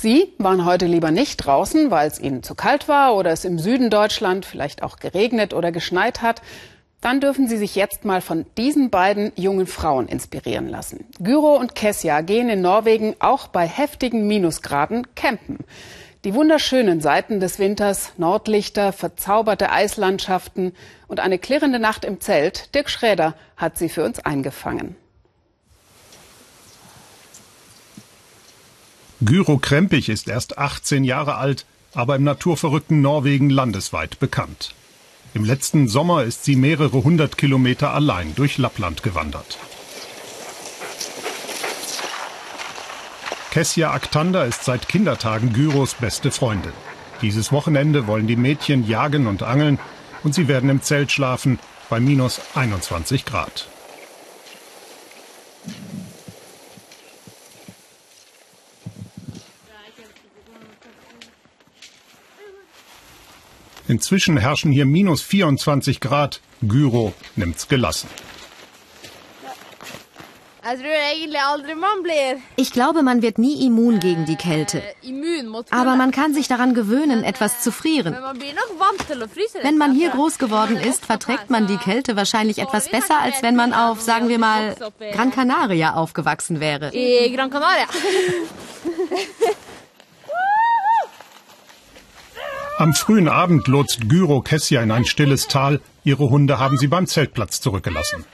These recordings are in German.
Sie waren heute lieber nicht draußen, weil es Ihnen zu kalt war oder es im Süden Deutschland vielleicht auch geregnet oder geschneit hat. Dann dürfen Sie sich jetzt mal von diesen beiden jungen Frauen inspirieren lassen. Gyro und Kessia gehen in Norwegen auch bei heftigen Minusgraden campen. Die wunderschönen Seiten des Winters, Nordlichter, verzauberte Eislandschaften und eine klirrende Nacht im Zelt, Dirk Schräder hat sie für uns eingefangen. Gyro Krempich ist erst 18 Jahre alt, aber im naturverrückten Norwegen landesweit bekannt. Im letzten Sommer ist sie mehrere hundert Kilometer allein durch Lappland gewandert. Kessia Aktanda ist seit Kindertagen Gyros beste Freundin. Dieses Wochenende wollen die Mädchen jagen und angeln und sie werden im Zelt schlafen bei minus 21 Grad. Inzwischen herrschen hier minus 24 Grad. Gyro nimmt's gelassen. Ich glaube, man wird nie immun gegen die Kälte. Aber man kann sich daran gewöhnen, etwas zu frieren. Wenn man hier groß geworden ist, verträgt man die Kälte wahrscheinlich etwas besser, als wenn man auf, sagen wir mal, Gran Canaria aufgewachsen wäre. Gran Canaria. Am frühen Abend lotst Gyro Kessia in ein stilles Tal. Ihre Hunde haben sie beim Zeltplatz zurückgelassen.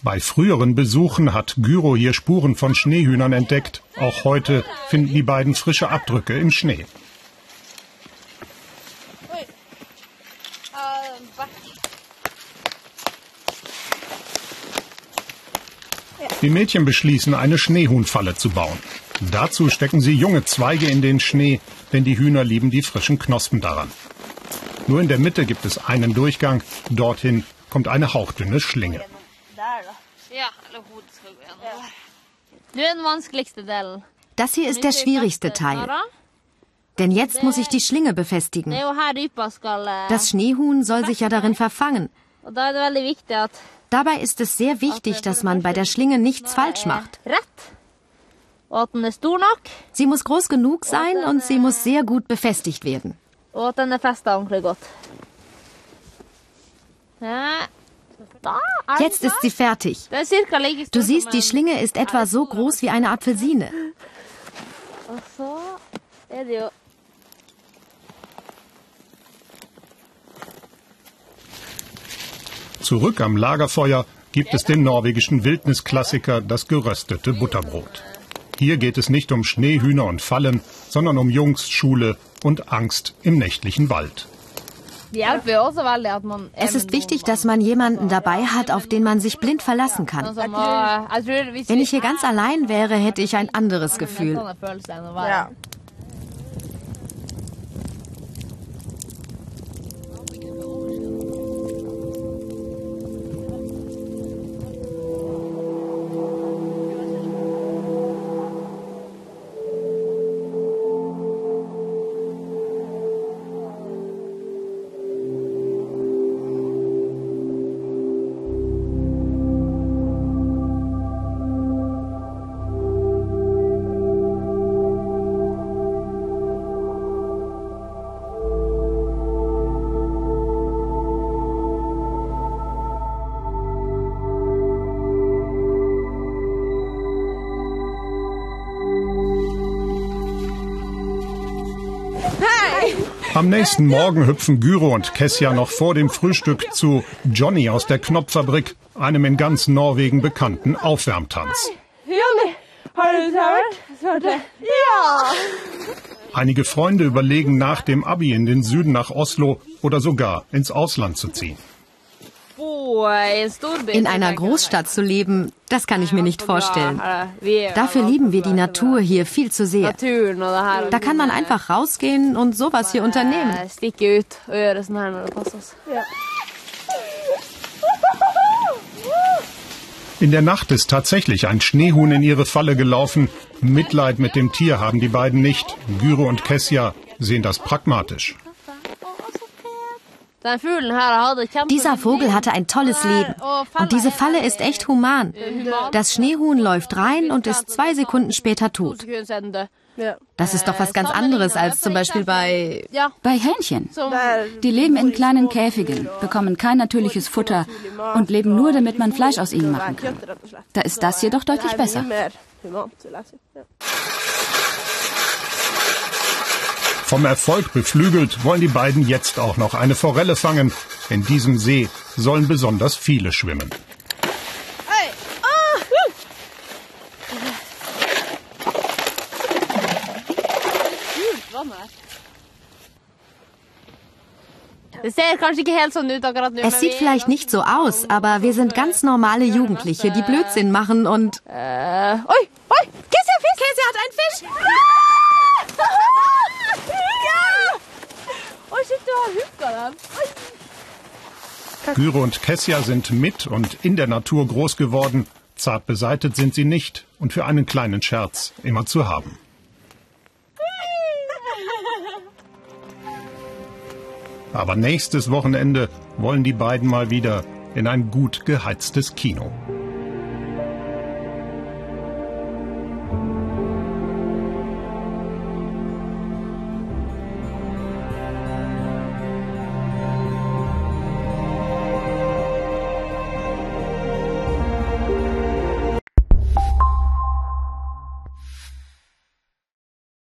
Bei früheren Besuchen hat Gyro hier Spuren von Schneehühnern entdeckt. Auch heute finden die beiden frische Abdrücke im Schnee. Die Mädchen beschließen, eine Schneehuhnfalle zu bauen. Dazu stecken sie junge Zweige in den Schnee, denn die Hühner lieben die frischen Knospen daran. Nur in der Mitte gibt es einen Durchgang, dorthin kommt eine hauchdünne Schlinge. Das hier ist der schwierigste Teil. Denn jetzt muss ich die Schlinge befestigen. Das Schneehuhn soll sich ja darin verfangen. Dabei ist es sehr wichtig, dass man bei der Schlinge nichts falsch macht. Sie muss groß genug sein und sie muss sehr gut befestigt werden. Jetzt ist sie fertig. Du siehst, die Schlinge ist etwa so groß wie eine Apfelsine. Zurück am Lagerfeuer gibt es den norwegischen Wildnisklassiker das geröstete Butterbrot. Hier geht es nicht um Schneehühner und Fallen, sondern um Jungs, Schule und Angst im nächtlichen Wald. Es ist wichtig, dass man jemanden dabei hat, auf den man sich blind verlassen kann. Wenn ich hier ganz allein wäre, hätte ich ein anderes Gefühl. Ja. Am nächsten Morgen hüpfen Gyro und Kessia noch vor dem Frühstück zu Johnny aus der Knopffabrik, einem in ganz Norwegen bekannten Aufwärmtanz. Einige Freunde überlegen nach dem Abi in den Süden nach Oslo oder sogar ins Ausland zu ziehen. In einer Großstadt zu leben, das kann ich mir nicht vorstellen. Dafür lieben wir die Natur hier viel zu sehr. Da kann man einfach rausgehen und sowas hier unternehmen. In der Nacht ist tatsächlich ein Schneehuhn in ihre Falle gelaufen. Mitleid mit dem Tier haben die beiden nicht. Gyro und Kessia sehen das pragmatisch. Dieser Vogel hatte ein tolles Leben. Und diese Falle ist echt human. Das Schneehuhn läuft rein und ist zwei Sekunden später tot. Das ist doch was ganz anderes als zum Beispiel bei... Bei Hähnchen. Die leben in kleinen Käfigen, bekommen kein natürliches Futter und leben nur, damit man Fleisch aus ihnen machen kann. Da ist das jedoch deutlich besser. Vom Erfolg beflügelt wollen die beiden jetzt auch noch eine Forelle fangen. In diesem See sollen besonders viele schwimmen. Es sieht vielleicht nicht so aus, aber wir sind ganz normale Jugendliche, die Blödsinn machen und... Äh, oi, oi, Käse! Käse hat einen Fisch! Gyro und Kessia sind mit und in der Natur groß geworden. Zart beseitet sind sie nicht und für einen kleinen Scherz immer zu haben. Aber nächstes Wochenende wollen die beiden mal wieder in ein gut geheiztes Kino.